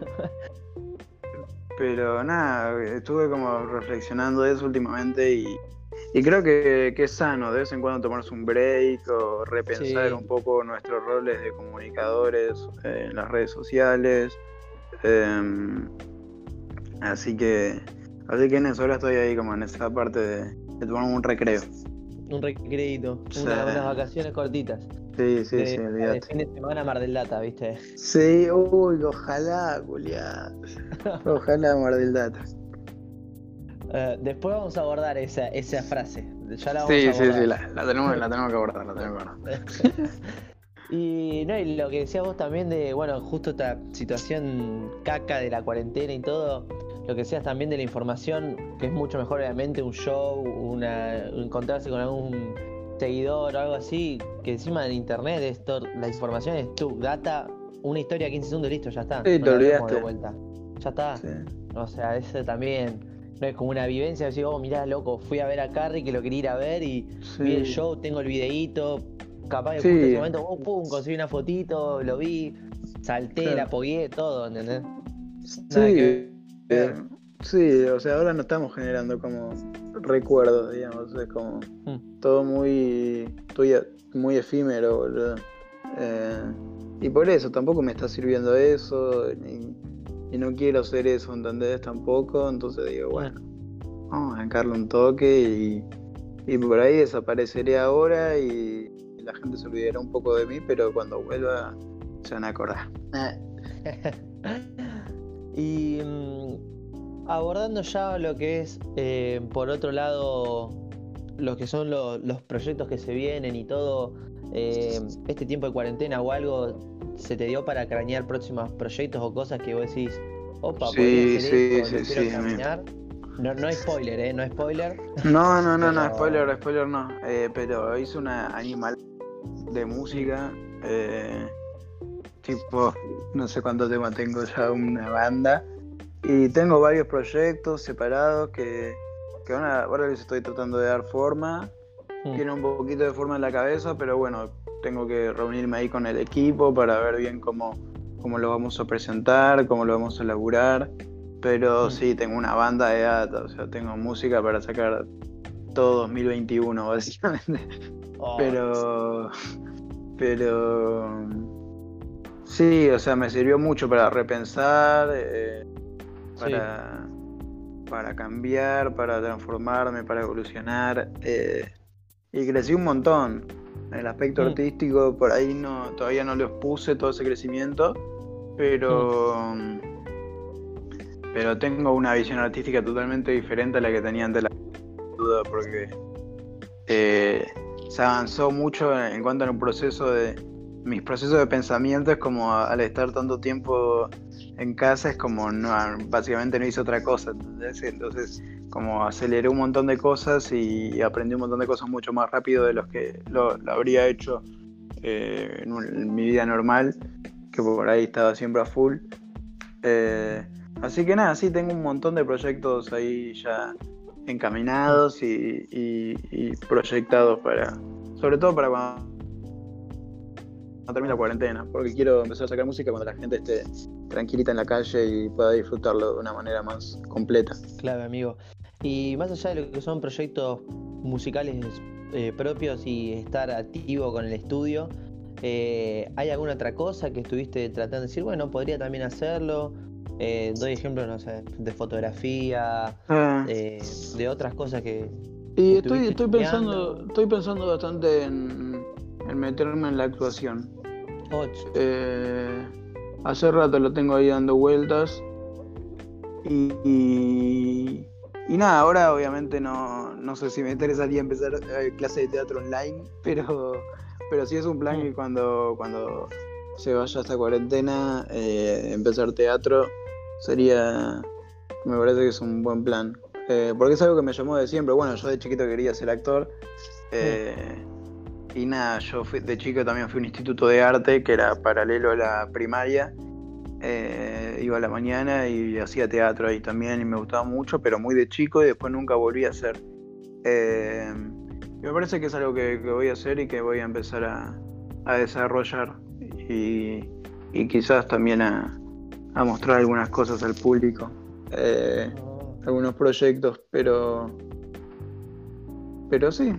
[LAUGHS] pero nada, estuve como reflexionando de eso últimamente y, creo que, es sano de vez en cuando tomarse un break o repensar un poco nuestros roles de comunicadores en las redes sociales. Em, así que Así que en eso ahora estoy ahí como en esa parte de, tomar un recreo. Un recreito, unas vacaciones cortitas. Sí, sí, sí, olvídate. fin de semana Mar del Data, ¿viste? Sí, uy, ojalá, Julián. [LAUGHS] Ojalá Mar del Data. Eh, después vamos a abordar esa, esa frase. Ya la vamos sí, a sí, sí, la, la, tenemos, la [LAUGHS] tenemos que abordar, la tenemos que abordar. [LAUGHS] y, no, y lo que decías vos también de, bueno, justo esta situación caca de la cuarentena y todo, lo que seas también de la información, que es mucho mejor obviamente un show, una, encontrarse con algún seguidor o algo así, que encima en internet esto, la información es tu data, una historia 15 segundos, listo, ya está. Sí, te olvidaste. De vuelta. Ya está. O sea, eso también no es como una vivencia, decir, oh, mirá, loco, fui a ver a Carrie que lo quería ir a ver y vi el show, tengo el videíto, capaz que en ese momento, oh, pum, conseguí una fotito, lo vi, salté, la apoyé, todo, ¿entendés? Sí. Sí, o sea, ahora no estamos generando como recuerdos, digamos, es como hmm. todo muy, muy efímero, boludo. Eh, y por eso tampoco me está sirviendo eso, y no quiero hacer eso, ¿entendés? Tampoco, entonces digo, bueno, vamos a encarle un toque y, y por ahí desapareceré ahora y la gente se olvidará un poco de mí, pero cuando vuelva se van a acordar. [LAUGHS] Y mm, abordando ya lo que es, eh, por otro lado, lo que son los proyectos que se vienen y todo, eh, este tiempo de cuarentena o algo, ¿se te dio para cranear próximos proyectos o cosas que vos decís, opa, sí, sí, sí, sí, No, no spoiler, ¿eh? No spoiler. No, no, no, no, spoiler, spoiler no. Eh, pero hice una animal de música. Eh, tipo, no sé cuánto tema tengo ya una banda. Y tengo varios proyectos separados que, que ahora les estoy tratando de dar forma. Mm. Tiene un poquito de forma en la cabeza, pero bueno, tengo que reunirme ahí con el equipo para ver bien cómo, cómo lo vamos a presentar, cómo lo vamos a elaborar. Pero mm. sí, tengo una banda de data, o sea, tengo música para sacar todo 2021, [LAUGHS] básicamente. Pero. Pero. Sí, o sea, me sirvió mucho para repensar, eh, para, para cambiar, para transformarme, para evolucionar. Eh, y crecí un montón. En el aspecto mm. artístico, por ahí no, todavía no les puse todo ese crecimiento, pero, mm. pero tengo una visión artística totalmente diferente a la que tenía antes la duda, porque eh, se avanzó mucho en cuanto a un proceso de mis procesos de pensamiento es como al estar tanto tiempo en casa es como no, básicamente no hice otra cosa, entonces como aceleré un montón de cosas y aprendí un montón de cosas mucho más rápido de los que lo, habría hecho eh, en, mi vida normal, que por ahí estaba siempre a full. Eh, así que nada, sí, tengo un montón de proyectos ahí ya encaminados y proyectados para, sobre todo para cuando termine la cuarentena, porque quiero empezar a sacar música cuando la gente esté tranquilita en la calle y pueda disfrutarlo de una manera más completa. Claro, amigo. Y más allá de lo que son proyectos musicales eh, propios y estar activo con el estudio, eh, ¿hay alguna otra cosa que estuviste tratando de decir, bueno, podría también hacerlo? Eh, doy ejemplos, no sé, de fotografía, ah. de otras cosas que... Y estoy, estoy pensando, estoy pensando bastante en, meterme en la actuación. hace rato lo tengo ahí dando vueltas. y, y nada, ahora obviamente no, no sé si me interesaría empezar eh, clase de teatro online, pero, pero sí es un plan que cuando, cuando se vaya esta cuarentena, eh, empezar teatro sería, me parece que es un buen plan. Eh, porque es algo que me llamó de siempre. Bueno, yo de chiquito quería ser actor. y nada, yo de chico también fui a un instituto de arte que era paralelo a la primaria. Eh, iba a la mañana y hacía teatro ahí también y me gustaba mucho, pero muy de chico y después nunca volví a hacer. Eh, me parece que es algo que, voy a hacer y que voy a empezar a, desarrollar y, quizás también a, mostrar algunas cosas al público, eh, algunos proyectos, pero... Pero sí,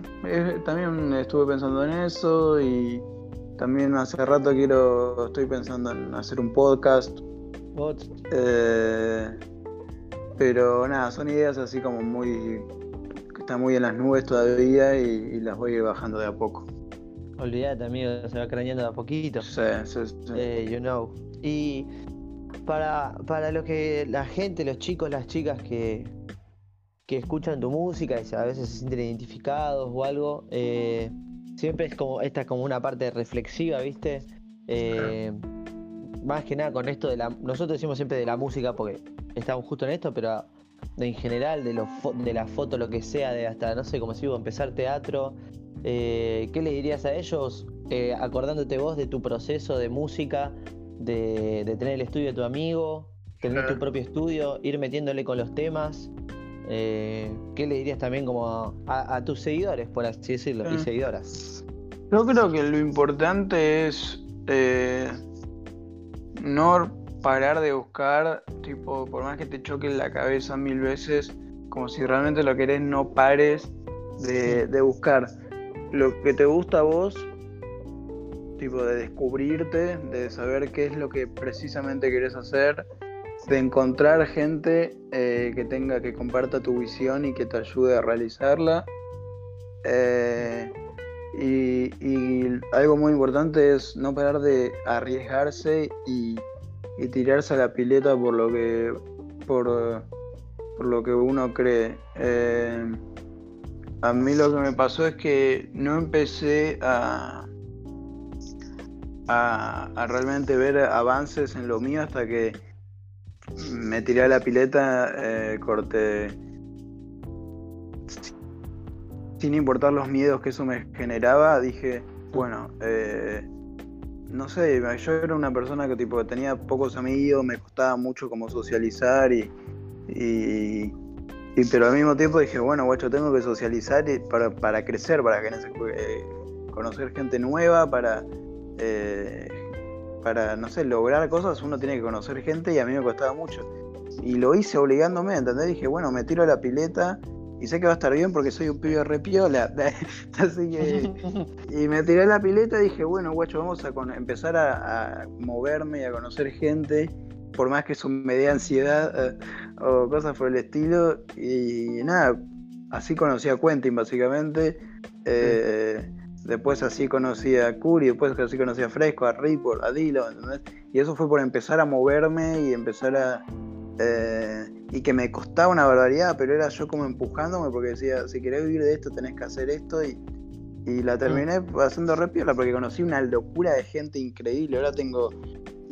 también estuve pensando en eso y, también hace rato quiero, estoy pensando en hacer un podcast. Eh, pero nada, son ideas así como muy, que están muy en las nubes todavía y, las voy bajando de a poco. Olvídate, amigo, se va craneando de a poquito. Sí, sí, sí. Eh, you know. Y para, para lo que la gente, los chicos, las chicas que, que escuchan tu música y a veces se sienten identificados o algo, eh, siempre es como, esta es como una parte reflexiva, ¿viste? Eh, más que nada con esto de la. Nosotros decimos siempre de la música porque estamos justo en esto, pero en general, de, de la foto, lo que sea, de hasta, no sé, como si iba a empezar teatro. Eh, ¿Qué le dirías a ellos, eh, acordándote vos de tu proceso de música, de, tener el estudio de tu amigo, tener tu propio estudio, ir metiéndole con los temas? Eh, ¿Qué le dirías también como a, tus seguidores, por así decirlo, y mm. seguidoras? Yo creo que lo importante es eh, no parar de buscar, tipo, por más que te choque la cabeza mil veces, como si realmente lo querés, no pares de, de buscar lo que te gusta a vos, tipo de descubrirte, de saber qué es lo que precisamente querés hacer de encontrar gente eh, que tenga, que comparta tu visión y que te ayude a realizarla. Eh, y, algo muy importante es no parar de arriesgarse y, tirarse a la pileta por lo que por, por lo que uno cree. Eh, a mí lo que me pasó es que no empecé a, a realmente ver avances en lo mío hasta que me tiré a la pileta, eh, corté. Sin importar los miedos que eso me generaba, dije, bueno, eh, no sé, yo era una persona que tipo tenía pocos amigos, me costaba mucho como socializar y, y, pero al mismo tiempo dije, bueno, guacho, tengo que socializar para, para crecer, para que, eh, conocer gente nueva, para eh, para, no sé, lograr cosas uno tiene que conocer gente y a mí me costaba mucho. Y lo hice obligándome, ¿entendés? Dije, bueno, me tiro a la pileta y sé que va a estar bien porque soy un pibe repiola. [LAUGHS] Así que. [LAUGHS] Y me tiré la pileta y dije, bueno, guacho, vamos a empezar a, moverme y a conocer gente, por más que eso me dé ansiedad eh, o cosas por el estilo. Y nada, así conocí a Quentin, básicamente. Eh, Después así conocí a Curi, después así conocí a Fresco, a Ripple, a Dilo, ¿entendés? Y eso fue por empezar a moverme y empezar a... Eh, y que me costaba una barbaridad, pero era yo como empujándome porque decía, si querés vivir de esto tenés que hacer esto y, y la terminé mm. haciendo repiola porque conocí una locura de gente increíble. Ahora tengo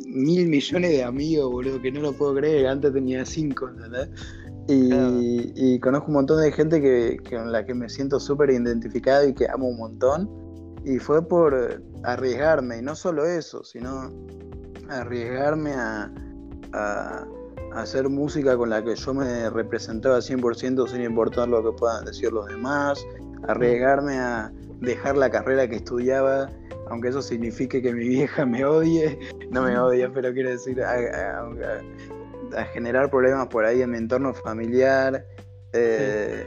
mil millones de amigos, boludo, que no lo puedo creer. Antes tenía cinco, ¿entendés? Y, y, conozco un montón de gente que, con la que me siento súper identificado y que amo un montón. Y fue por arriesgarme, y no solo eso, sino arriesgarme a, a, hacer música con la que yo me representaba 100% sin importar lo que puedan decir los demás, arriesgarme a, dejar la carrera que estudiaba, aunque eso signifique que mi vieja me odie, no me odia, pero quiero decir, a, generar problemas por ahí en mi entorno familiar, eh,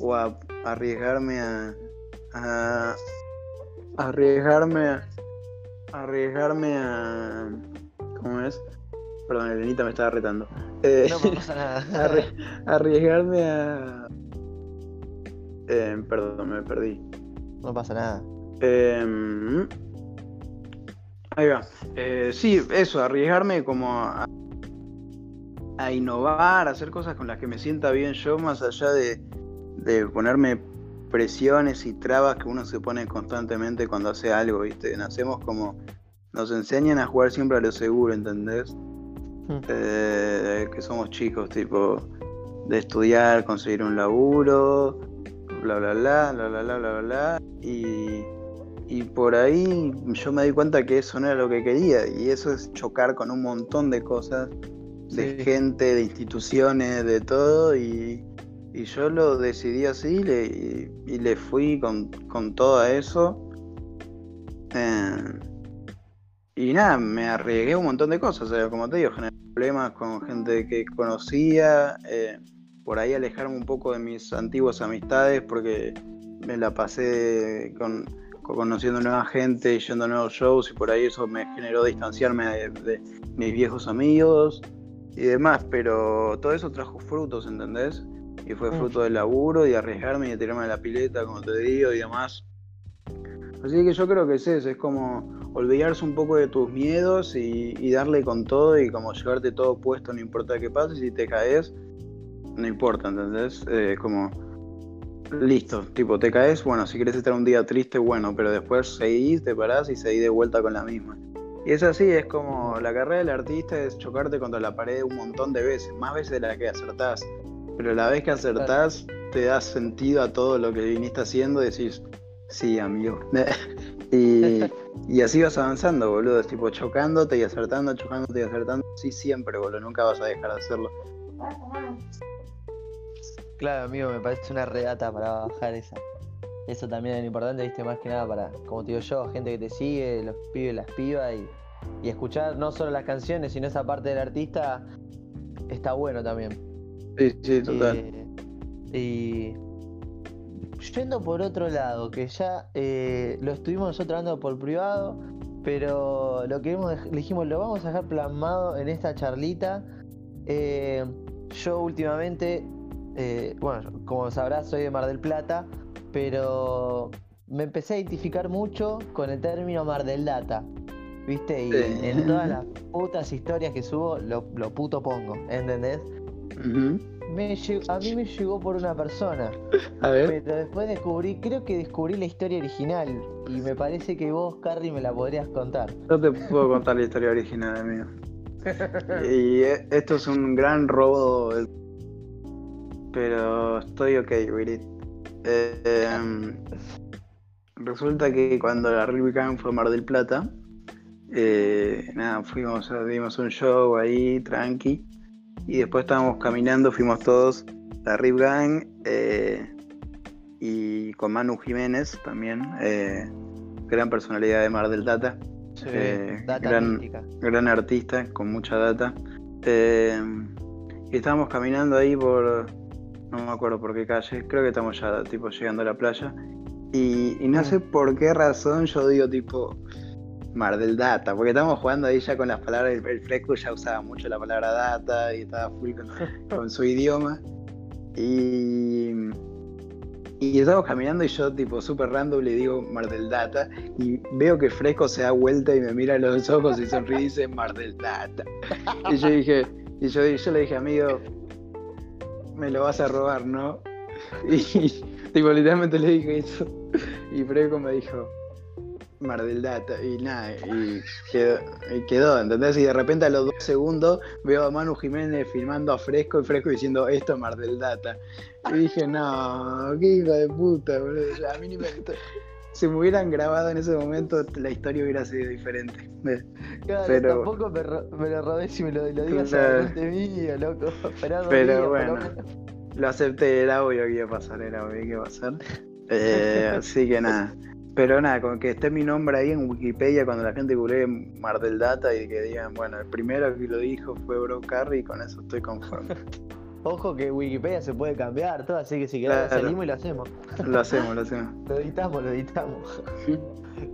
o a arriesgarme a, a arriesgarme a, arriesgarme a ¿cómo es? Perdón, Elenita me estaba retando. Eh, no pasa nada. [LAUGHS] arriesgarme a eh, perdón, me perdí. No pasa nada. Em, ahí va. Eh, sí, eso, arriesgarme como a, innovar, a hacer cosas con las que me sienta bien yo, más allá de, de ponerme presiones y trabas que uno se pone constantemente cuando hace algo, ¿viste? Nacemos como. Nos enseñan a jugar siempre a lo seguro, ¿entendés? Hmm. Eh, que somos chicos, tipo, de estudiar, conseguir un laburo, bla bla bla, bla bla bla bla bla, y, y por ahí yo me di cuenta que eso no era lo que quería, y eso es chocar con un montón de cosas, de gente, de instituciones, de todo, y, y yo lo decidí así y, le fui con, con todo eso. Eh, y nada, me arriesgué un montón de cosas, o sea, como te digo, generé problemas con gente que conocía, eh, por ahí alejarme un poco de mis antiguas amistades porque me la pasé con, conociendo nueva gente y yendo a nuevos shows y por ahí eso me generó distanciarme de, mis viejos amigos y demás, pero todo eso trajo frutos, ¿entendés? Y fue mm. fruto del laburo y de arriesgarme y de tirarme a la pileta, como te digo, y demás. Así que yo creo que es eso, es como olvidarse un poco de tus miedos y, y darle con todo y como llevarte todo puesto, no importa qué pase, si te caes, no importa, ¿entendés? Eh, como, listo, tipo, te caes, bueno, si quieres estar un día triste, bueno, pero después seguís, te parás y seguís de vuelta con la misma. Y es así, es como la carrera del artista es chocarte contra la pared un montón de veces, más veces de las que acertás. Pero la vez que acertás, te das sentido a todo lo que viniste haciendo y decís, sí, amigo. [LAUGHS] y, [LAUGHS] y, así vas avanzando, boludo, es tipo chocándote y acertando, chocándote y acertando, sí, siempre, boludo, nunca vas a dejar de hacerlo. Claro, amigo, me parece una regata para bajar esa. Eso también es importante, viste, más que nada para, como te digo yo, gente que te sigue, los pibes, las pibas y, y escuchar no solo las canciones, sino esa parte del artista, está bueno también. Sí, sí, total. y yendo por otro lado, que ya eh, lo estuvimos nosotros hablando por privado, pero lo que dijimos, lo vamos a dejar plasmado en esta charlita. Eh, yo últimamente eh, bueno, como sabrás, soy de Mar del Plata, pero me empecé a identificar mucho con el término Mar del Data. ¿Viste? Y en, todas las putas historias que subo, lo, puto pongo, ¿entendés? A mí me llegó por una persona. [LAUGHS] A ver. Pero después descubrí, creo que descubrí la historia original. Y me parece que vos, Carrie, me la podrías contar. No te puedo contar la historia original, amigo. [LAUGHS] y e, esto es un gran robo pero estoy ok with em, resulta que cuando la Rubicon fue a Mar del Plata, eh, nada, fuimos, dimos un show ahí, tranqui, y después estábamos caminando, fuimos todos, la Rip Gang, eh, y con Manu Jiménez también, eh, gran personalidad de Mar del Plata, gran, gran, artista con mucha data. y estábamos caminando ahí por, no me acuerdo por qué calle, creo que estamos ya tipo llegando a la playa. Y, no sé por qué razón yo digo tipo Mar del Data, porque estamos jugando ahí ya con las palabras, el, Fresco ya usaba mucho la palabra data y estaba full con, [LAUGHS] su idioma. Y, y estamos caminando y yo tipo súper random le digo Mar del Data y veo que Fresco se da vuelta y me mira a los ojos y sonríe y dice Mar del Data. Y yo dije, y yo, yo le dije, amigo, me lo vas a robar, ¿no? [LAUGHS] Y tipo, literalmente le dije eso. Y Freco me dijo, Mar del Data, y nada, y quedó, y quedó, ¿entendés? Y de repente a los dos segundos veo a Manu Jiménez filmando a Fresco y Fresco diciendo esto es Mar del Data. Y dije, no, qué hijo de puta, boludo. A mí ni me si me hubieran grabado en ese momento, la historia hubiera sido diferente. Claro, pero, tampoco me, me, lo robé si me lo, lo digas claro. mío, loco. pero bueno, lo acepté, era obvio que iba a pasar, era obvio que iba a pasar. Eh, [LAUGHS] así que nada. Pero nada, con que esté mi nombre ahí en Wikipedia cuando la gente google Mar del Data y que digan, bueno, el primero que lo dijo fue Bro Carry y con eso estoy conforme. [LAUGHS] Ojo que Wikipedia se puede cambiar, todo, así que si querés salimos y lo hacemos. Lo hacemos, lo hacemos. [LAUGHS] lo editamos, lo editamos.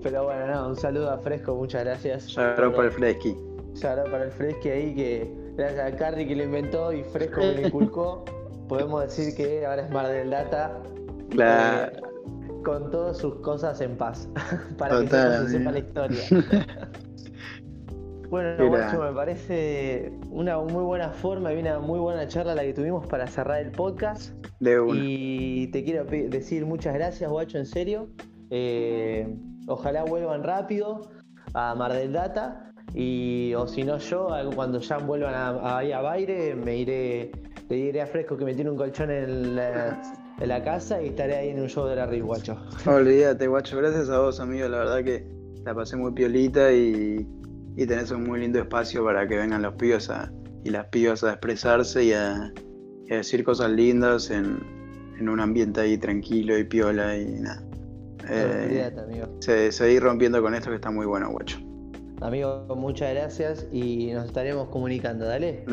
Pero bueno, nada, un saludo a Fresco, muchas gracias. Shout para el Fresky. Shout para el Fresky ahí que gracias a Carly que lo inventó y Fresco me lo inculcó. [LAUGHS] podemos decir que ahora es Mar del Data. Claro. Eh, con todas sus cosas en paz. [LAUGHS] para que se sepa la historia. [LAUGHS] Bueno, me parece una muy buena forma y una muy buena charla la que tuvimos para cerrar el podcast. De una. Y te quiero decir muchas gracias, guacho, en serio. Eh, ojalá vuelvan rápido a Mar del Data. Y, o si no, yo, cuando ya vuelvan a, a, Baire, me iré, le diré a Fresco que me tiene un colchón en la, casa y estaré ahí en un show de la RIF, guacho. Olvídate, guacho. Gracias a vos, amigo. La verdad que la pasé muy piolita y y tenés un muy lindo espacio para que vengan los pibos y las pibas a expresarse y a, decir cosas lindas en, un ambiente ahí tranquilo y piola y nada. Eh, se, seguir rompiendo con esto que está muy bueno, guacho. Amigo, muchas gracias y nos estaremos comunicando. Dale.